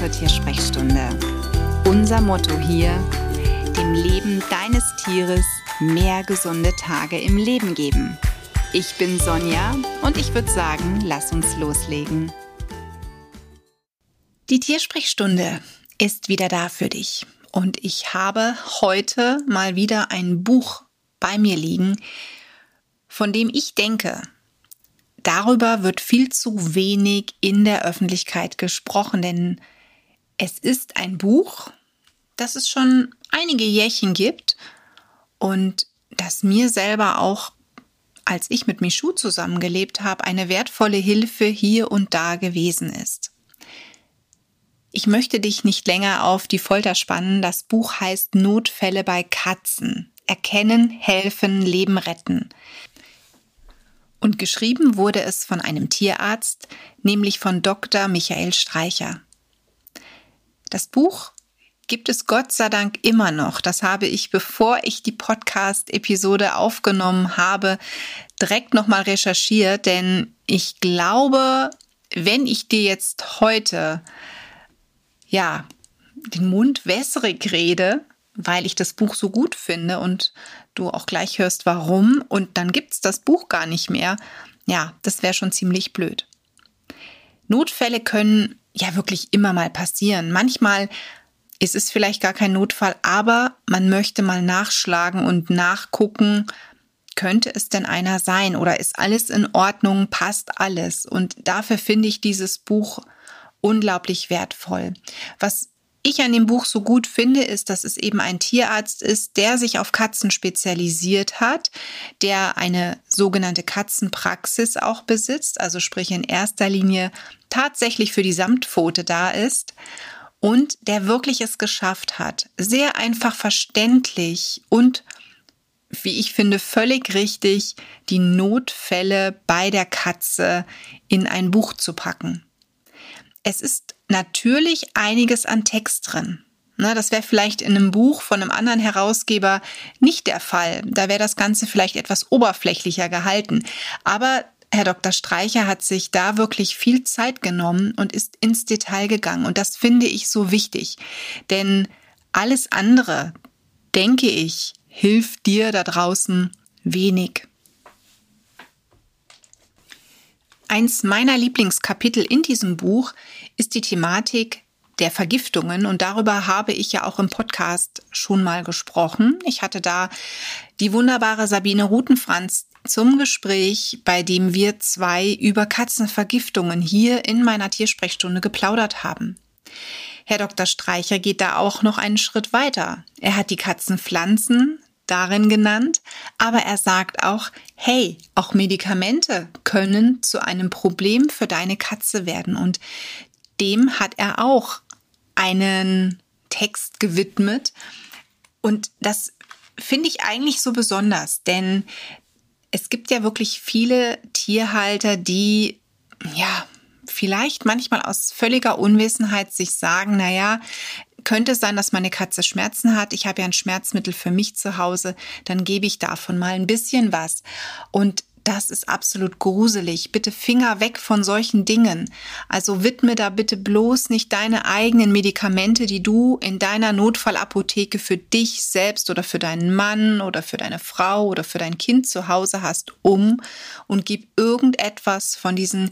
zur Tiersprechstunde. Unser Motto hier, dem Leben deines Tieres mehr gesunde Tage im Leben geben. Ich bin Sonja und ich würde sagen, lass uns loslegen. Die Tiersprechstunde ist wieder da für dich und ich habe heute mal wieder ein Buch bei mir liegen, von dem ich denke, darüber wird viel zu wenig in der Öffentlichkeit gesprochen, denn es ist ein Buch, das es schon einige Jährchen gibt und das mir selber auch, als ich mit Michu zusammengelebt habe, eine wertvolle Hilfe hier und da gewesen ist. Ich möchte dich nicht länger auf die Folter spannen. Das Buch heißt Notfälle bei Katzen. Erkennen, helfen, Leben retten. Und geschrieben wurde es von einem Tierarzt, nämlich von Dr. Michael Streicher. Das Buch gibt es Gott sei Dank immer noch. Das habe ich, bevor ich die Podcast-Episode aufgenommen habe, direkt nochmal recherchiert, denn ich glaube, wenn ich dir jetzt heute, ja, den Mund wässrig rede, weil ich das Buch so gut finde und du auch gleich hörst, warum und dann gibt es das Buch gar nicht mehr, ja, das wäre schon ziemlich blöd. Notfälle können ja wirklich immer mal passieren. Manchmal ist es vielleicht gar kein Notfall, aber man möchte mal nachschlagen und nachgucken, könnte es denn einer sein oder ist alles in Ordnung, passt alles? Und dafür finde ich dieses Buch unglaublich wertvoll. Was ich an dem Buch so gut finde, ist, dass es eben ein Tierarzt ist, der sich auf Katzen spezialisiert hat, der eine sogenannte Katzenpraxis auch besitzt, also sprich in erster Linie tatsächlich für die Samtpfote da ist und der wirklich es geschafft hat, sehr einfach verständlich und wie ich finde, völlig richtig, die Notfälle bei der Katze in ein Buch zu packen. Es ist natürlich einiges an Text drin. Na, das wäre vielleicht in einem Buch von einem anderen Herausgeber nicht der Fall. Da wäre das Ganze vielleicht etwas oberflächlicher gehalten. Aber Herr Dr. Streicher hat sich da wirklich viel Zeit genommen und ist ins Detail gegangen. Und das finde ich so wichtig. Denn alles andere, denke ich, hilft dir da draußen wenig. Eins meiner Lieblingskapitel in diesem Buch ist die Thematik der Vergiftungen und darüber habe ich ja auch im Podcast schon mal gesprochen. Ich hatte da die wunderbare Sabine Rutenfranz zum Gespräch, bei dem wir zwei über Katzenvergiftungen hier in meiner Tiersprechstunde geplaudert haben. Herr Dr. Streicher geht da auch noch einen Schritt weiter. Er hat die Katzenpflanzen darin genannt, aber er sagt auch, hey, auch Medikamente können zu einem Problem für deine Katze werden. Und dem hat er auch einen Text gewidmet. Und das finde ich eigentlich so besonders, denn es gibt ja wirklich viele Tierhalter, die ja vielleicht manchmal aus völliger Unwissenheit sich sagen, na könnte sein, dass meine Katze Schmerzen hat. Ich habe ja ein Schmerzmittel für mich zu Hause. Dann gebe ich davon mal ein bisschen was. Und das ist absolut gruselig. Bitte Finger weg von solchen Dingen. Also widme da bitte bloß nicht deine eigenen Medikamente, die du in deiner Notfallapotheke für dich selbst oder für deinen Mann oder für deine Frau oder für dein Kind zu Hause hast, um und gib irgendetwas von diesen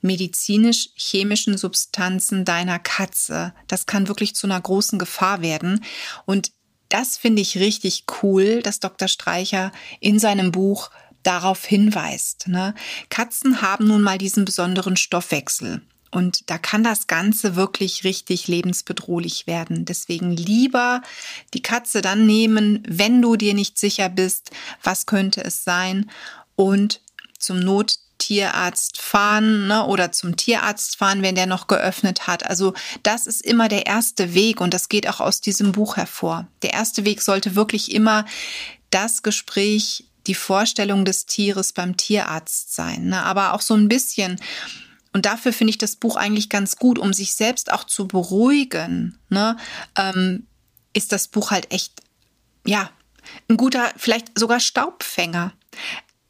medizinisch-chemischen Substanzen deiner Katze. Das kann wirklich zu einer großen Gefahr werden. Und das finde ich richtig cool, dass Dr. Streicher in seinem Buch darauf hinweist. Ne? Katzen haben nun mal diesen besonderen Stoffwechsel. Und da kann das Ganze wirklich richtig lebensbedrohlich werden. Deswegen lieber die Katze dann nehmen, wenn du dir nicht sicher bist, was könnte es sein. Und zum Nottierarzt fahren ne, oder zum Tierarzt fahren, wenn der noch geöffnet hat. Also das ist immer der erste Weg und das geht auch aus diesem Buch hervor. Der erste Weg sollte wirklich immer das Gespräch die Vorstellung des Tieres beim Tierarzt sein, ne? aber auch so ein bisschen. Und dafür finde ich das Buch eigentlich ganz gut, um sich selbst auch zu beruhigen. Ne? Ähm, ist das Buch halt echt, ja, ein guter, vielleicht sogar Staubfänger.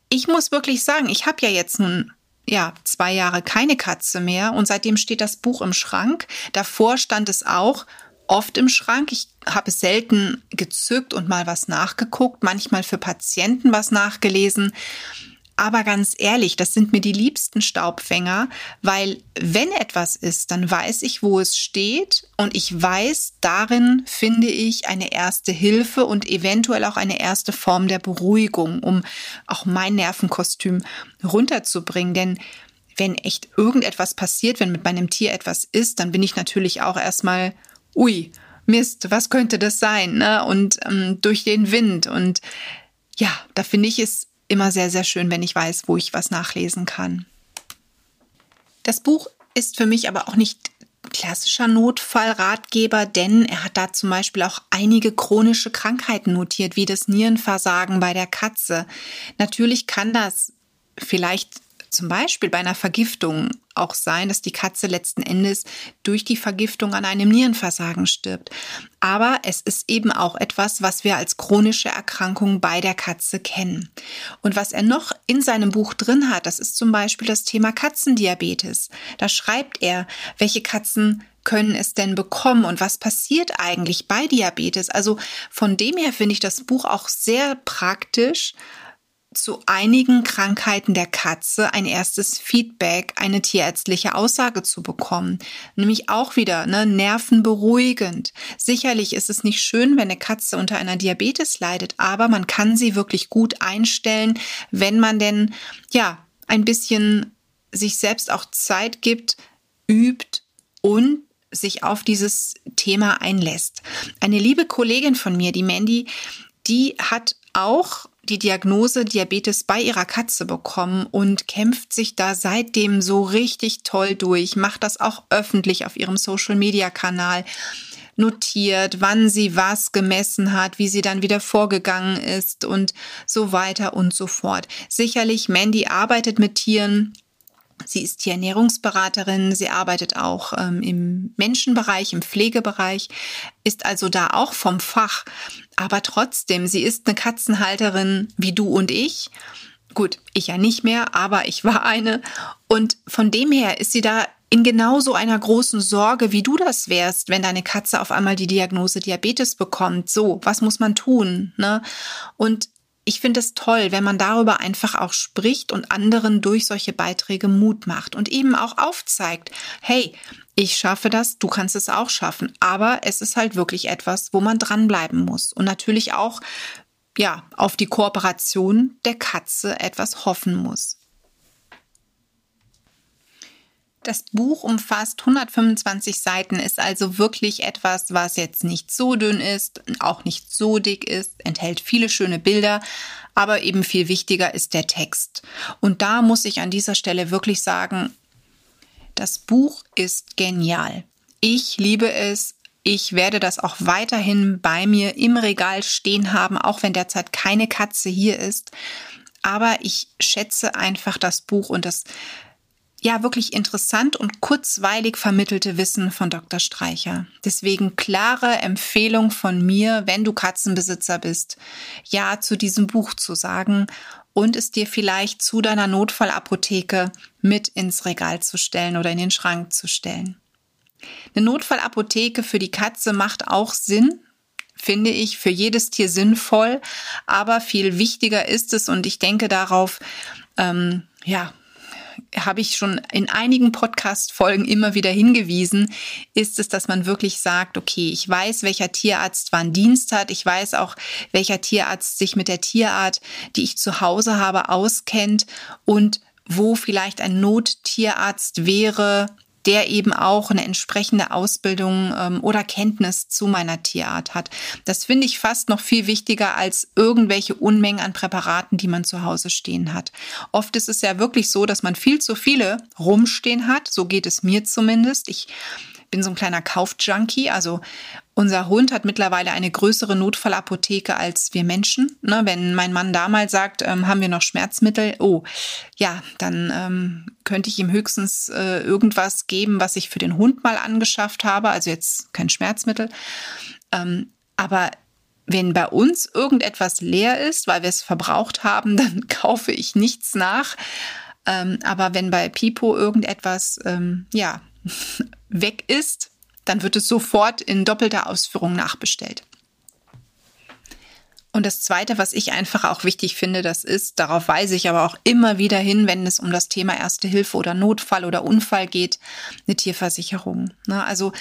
Ich muss wirklich sagen, ich habe ja jetzt nun ja, zwei Jahre keine Katze mehr und seitdem steht das Buch im Schrank. Davor stand es auch oft im Schrank. Ich habe selten gezückt und mal was nachgeguckt, manchmal für Patienten was nachgelesen. Aber ganz ehrlich, das sind mir die liebsten Staubfänger, weil wenn etwas ist, dann weiß ich, wo es steht und ich weiß, darin finde ich eine erste Hilfe und eventuell auch eine erste Form der Beruhigung, um auch mein Nervenkostüm runterzubringen. Denn wenn echt irgendetwas passiert, wenn mit meinem Tier etwas ist, dann bin ich natürlich auch erstmal, ui, Mist, was könnte das sein? Ne? Und ähm, durch den Wind. Und ja, da finde ich es immer sehr, sehr schön, wenn ich weiß, wo ich was nachlesen kann. Das Buch ist für mich aber auch nicht klassischer Notfallratgeber, denn er hat da zum Beispiel auch einige chronische Krankheiten notiert, wie das Nierenversagen bei der Katze. Natürlich kann das vielleicht zum Beispiel bei einer Vergiftung auch sein, dass die Katze letzten Endes durch die Vergiftung an einem Nierenversagen stirbt. Aber es ist eben auch etwas, was wir als chronische Erkrankung bei der Katze kennen. Und was er noch in seinem Buch drin hat, das ist zum Beispiel das Thema Katzendiabetes. Da schreibt er, welche Katzen können es denn bekommen und was passiert eigentlich bei Diabetes? Also von dem her finde ich das Buch auch sehr praktisch, zu einigen Krankheiten der Katze ein erstes Feedback, eine tierärztliche Aussage zu bekommen. Nämlich auch wieder ne, nervenberuhigend. Sicherlich ist es nicht schön, wenn eine Katze unter einer Diabetes leidet, aber man kann sie wirklich gut einstellen, wenn man denn ja ein bisschen sich selbst auch Zeit gibt, übt und sich auf dieses Thema einlässt. Eine liebe Kollegin von mir, die Mandy, die hat auch die Diagnose Diabetes bei ihrer Katze bekommen und kämpft sich da seitdem so richtig toll durch, macht das auch öffentlich auf ihrem Social-Media-Kanal notiert, wann sie was gemessen hat, wie sie dann wieder vorgegangen ist und so weiter und so fort. Sicherlich, Mandy arbeitet mit Tieren, Sie ist Tierernährungsberaterin, sie arbeitet auch ähm, im Menschenbereich, im Pflegebereich, ist also da auch vom Fach. Aber trotzdem, sie ist eine Katzenhalterin wie du und ich. Gut, ich ja nicht mehr, aber ich war eine. Und von dem her ist sie da in genauso einer großen Sorge, wie du das wärst, wenn deine Katze auf einmal die Diagnose Diabetes bekommt. So, was muss man tun? Ne? Und ich finde es toll, wenn man darüber einfach auch spricht und anderen durch solche Beiträge Mut macht und eben auch aufzeigt, hey, ich schaffe das, du kannst es auch schaffen. Aber es ist halt wirklich etwas, wo man dranbleiben muss und natürlich auch, ja, auf die Kooperation der Katze etwas hoffen muss. Das Buch umfasst 125 Seiten, ist also wirklich etwas, was jetzt nicht so dünn ist, auch nicht so dick ist, enthält viele schöne Bilder, aber eben viel wichtiger ist der Text. Und da muss ich an dieser Stelle wirklich sagen, das Buch ist genial. Ich liebe es. Ich werde das auch weiterhin bei mir im Regal stehen haben, auch wenn derzeit keine Katze hier ist. Aber ich schätze einfach das Buch und das ja wirklich interessant und kurzweilig vermittelte Wissen von Dr. Streicher. Deswegen klare Empfehlung von mir, wenn du Katzenbesitzer bist, ja zu diesem Buch zu sagen und es dir vielleicht zu deiner Notfallapotheke mit ins Regal zu stellen oder in den Schrank zu stellen. Eine Notfallapotheke für die Katze macht auch Sinn, finde ich, für jedes Tier sinnvoll, aber viel wichtiger ist es und ich denke darauf, ähm, ja, habe ich schon in einigen Podcast-Folgen immer wieder hingewiesen, ist es, dass man wirklich sagt, okay, ich weiß, welcher Tierarzt wann Dienst hat. Ich weiß auch, welcher Tierarzt sich mit der Tierart, die ich zu Hause habe, auskennt und wo vielleicht ein Nottierarzt wäre, der eben auch eine entsprechende Ausbildung ähm, oder Kenntnis zu meiner Tierart hat. Das finde ich fast noch viel wichtiger als irgendwelche Unmengen an Präparaten, die man zu Hause stehen hat. Oft ist es ja wirklich so, dass man viel zu viele rumstehen hat. So geht es mir zumindest. Ich bin so ein kleiner Kaufjunkie. Also unser Hund hat mittlerweile eine größere Notfallapotheke als wir Menschen. Ne, wenn mein Mann damals sagt, ähm, haben wir noch Schmerzmittel, oh, ja, dann ähm, könnte ich ihm höchstens äh, irgendwas geben, was ich für den Hund mal angeschafft habe. Also jetzt kein Schmerzmittel. Ähm, aber wenn bei uns irgendetwas leer ist, weil wir es verbraucht haben, dann kaufe ich nichts nach. Ähm, aber wenn bei Pipo irgendetwas ähm, ja, weg ist, dann wird es sofort in doppelter Ausführung nachbestellt. Und das Zweite, was ich einfach auch wichtig finde, das ist, darauf weise ich aber auch immer wieder hin, wenn es um das Thema Erste Hilfe oder Notfall oder Unfall geht, eine Tierversicherung. Ne? Also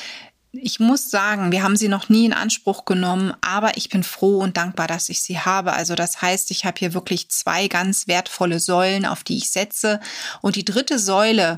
ich muss sagen, wir haben sie noch nie in Anspruch genommen, aber ich bin froh und dankbar, dass ich sie habe. Also das heißt, ich habe hier wirklich zwei ganz wertvolle Säulen, auf die ich setze. Und die dritte Säule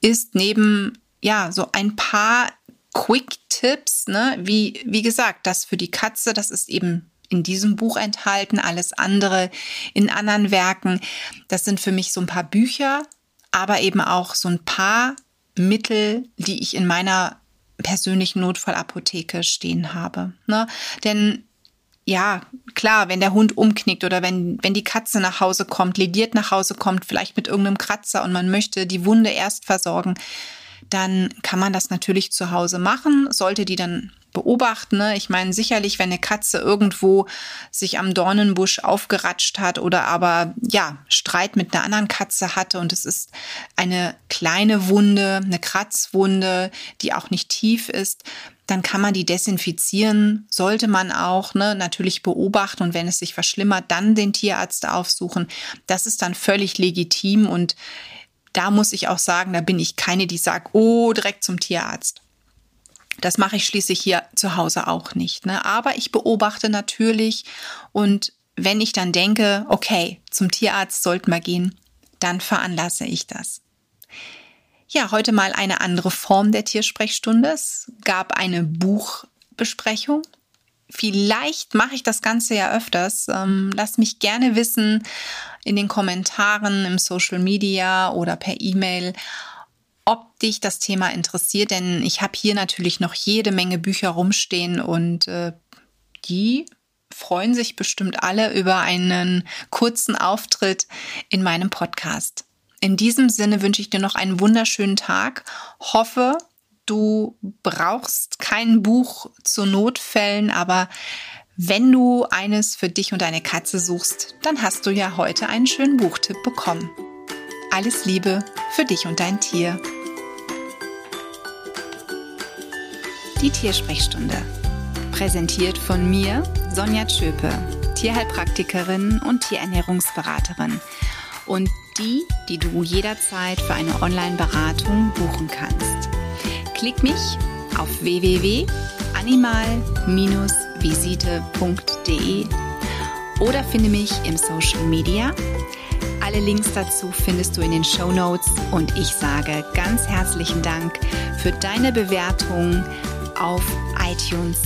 ist neben, ja, so ein paar Quick-Tipps, ne, wie, wie gesagt, das für die Katze, das ist eben in diesem Buch enthalten, alles andere in anderen Werken. Das sind für mich so ein paar Bücher, aber eben auch so ein paar Mittel, die ich in meiner persönlichen Notfallapotheke stehen habe. Ne? Denn ja, klar, wenn der Hund umknickt oder wenn, wenn die Katze nach Hause kommt, lediert nach Hause kommt, vielleicht mit irgendeinem Kratzer und man möchte die Wunde erst versorgen, dann kann man das natürlich zu Hause machen, sollte die dann beobachten. Ne? Ich meine, sicherlich, wenn eine Katze irgendwo sich am Dornenbusch aufgeratscht hat oder aber ja, Streit mit einer anderen Katze hatte und es ist eine kleine Wunde, eine Kratzwunde, die auch nicht tief ist, dann kann man die desinfizieren, sollte man auch ne, natürlich beobachten und wenn es sich verschlimmert, dann den Tierarzt aufsuchen. Das ist dann völlig legitim und da muss ich auch sagen, da bin ich keine, die sagt, oh, direkt zum Tierarzt. Das mache ich schließlich hier zu Hause auch nicht. Ne? Aber ich beobachte natürlich und wenn ich dann denke, okay, zum Tierarzt sollten wir gehen, dann veranlasse ich das. Ja, heute mal eine andere Form der Tiersprechstunde. Es gab eine Buchbesprechung. Vielleicht mache ich das Ganze ja öfters. Ähm, lass mich gerne wissen in den Kommentaren, im Social Media oder per E-Mail, ob dich das Thema interessiert, denn ich habe hier natürlich noch jede Menge Bücher rumstehen und äh, die freuen sich bestimmt alle über einen kurzen Auftritt in meinem Podcast. In diesem Sinne wünsche ich dir noch einen wunderschönen Tag. Hoffe, du brauchst kein Buch zu Notfällen, aber wenn du eines für dich und deine Katze suchst, dann hast du ja heute einen schönen Buchtipp bekommen. Alles Liebe für dich und dein Tier. Die Tiersprechstunde. Präsentiert von mir, Sonja Tschöpe, Tierheilpraktikerin und Tierernährungsberaterin. Und die, die du jederzeit für eine Online-Beratung buchen kannst. Klick mich auf www.animal-visite.de oder finde mich im Social Media. Alle Links dazu findest du in den Show Notes und ich sage ganz herzlichen Dank für deine Bewertung auf iTunes